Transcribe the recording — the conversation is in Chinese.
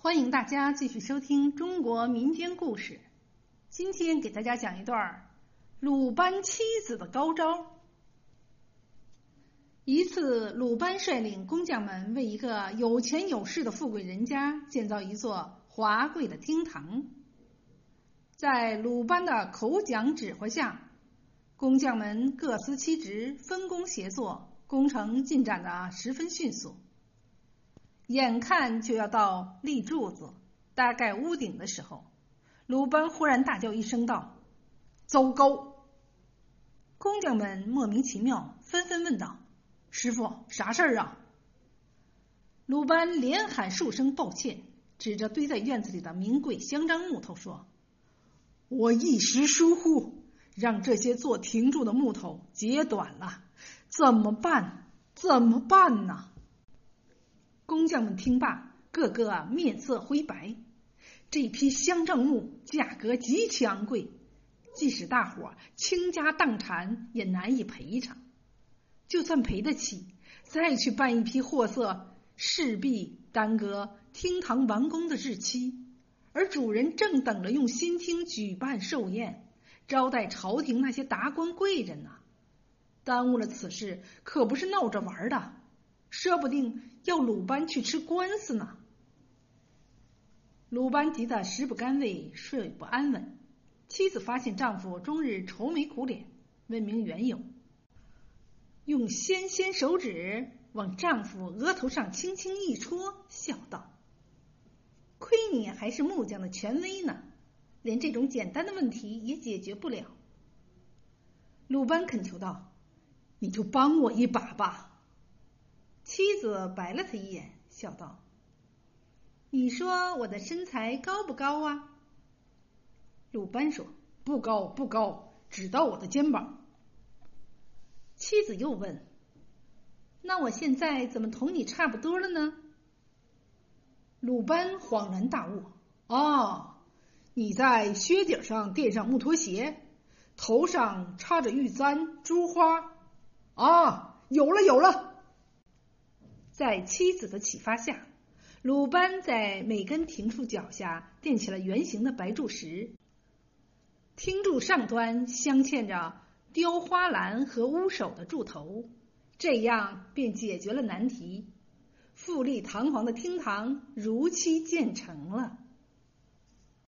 欢迎大家继续收听中国民间故事。今天给大家讲一段鲁班妻子的高招。一次，鲁班率领工匠们为一个有钱有势的富贵人家建造一座华贵的厅堂。在鲁班的口讲指挥下，工匠们各司其职，分工协作，工程进展的十分迅速。眼看就要到立柱子、搭盖屋顶的时候，鲁班忽然大叫一声道：“糟糕！”工匠们莫名其妙，纷纷问道：“师傅，啥事儿啊？”鲁班连喊数声抱歉，指着堆在院子里的名贵香樟木头说：“我一时疏忽，让这些做亭柱的木头截短了，怎么办？怎么办呢？”将们听罢，个个面色灰白。这批香樟木价格极其昂贵，即使大伙倾家荡产也难以赔偿。就算赔得起，再去办一批货色，势必耽搁厅堂完工的日期。而主人正等着用新厅举办寿宴，招待朝廷那些达官贵人呢。耽误了此事，可不是闹着玩的。说不定要鲁班去吃官司呢。鲁班急得食不甘味，睡不安稳。妻子发现丈夫终日愁眉苦脸，问明缘由，用纤纤手指往丈夫额头上轻轻一戳，笑道：“亏你还是木匠的权威呢，连这种简单的问题也解决不了。”鲁班恳求道：“你就帮我一把吧。”妻子白了他一眼，笑道：“你说我的身材高不高啊？”鲁班说：“不高，不高，只到我的肩膀。”妻子又问：“那我现在怎么同你差不多了呢？”鲁班恍然大悟：“哦，你在靴底上垫上木拖鞋，头上插着玉簪珠花。啊，有了，有了。”在妻子的启发下，鲁班在每根亭柱脚下垫起了圆形的白柱石，厅柱上端镶嵌着雕花篮和乌手的柱头，这样便解决了难题。富丽堂皇的厅堂如期建成了。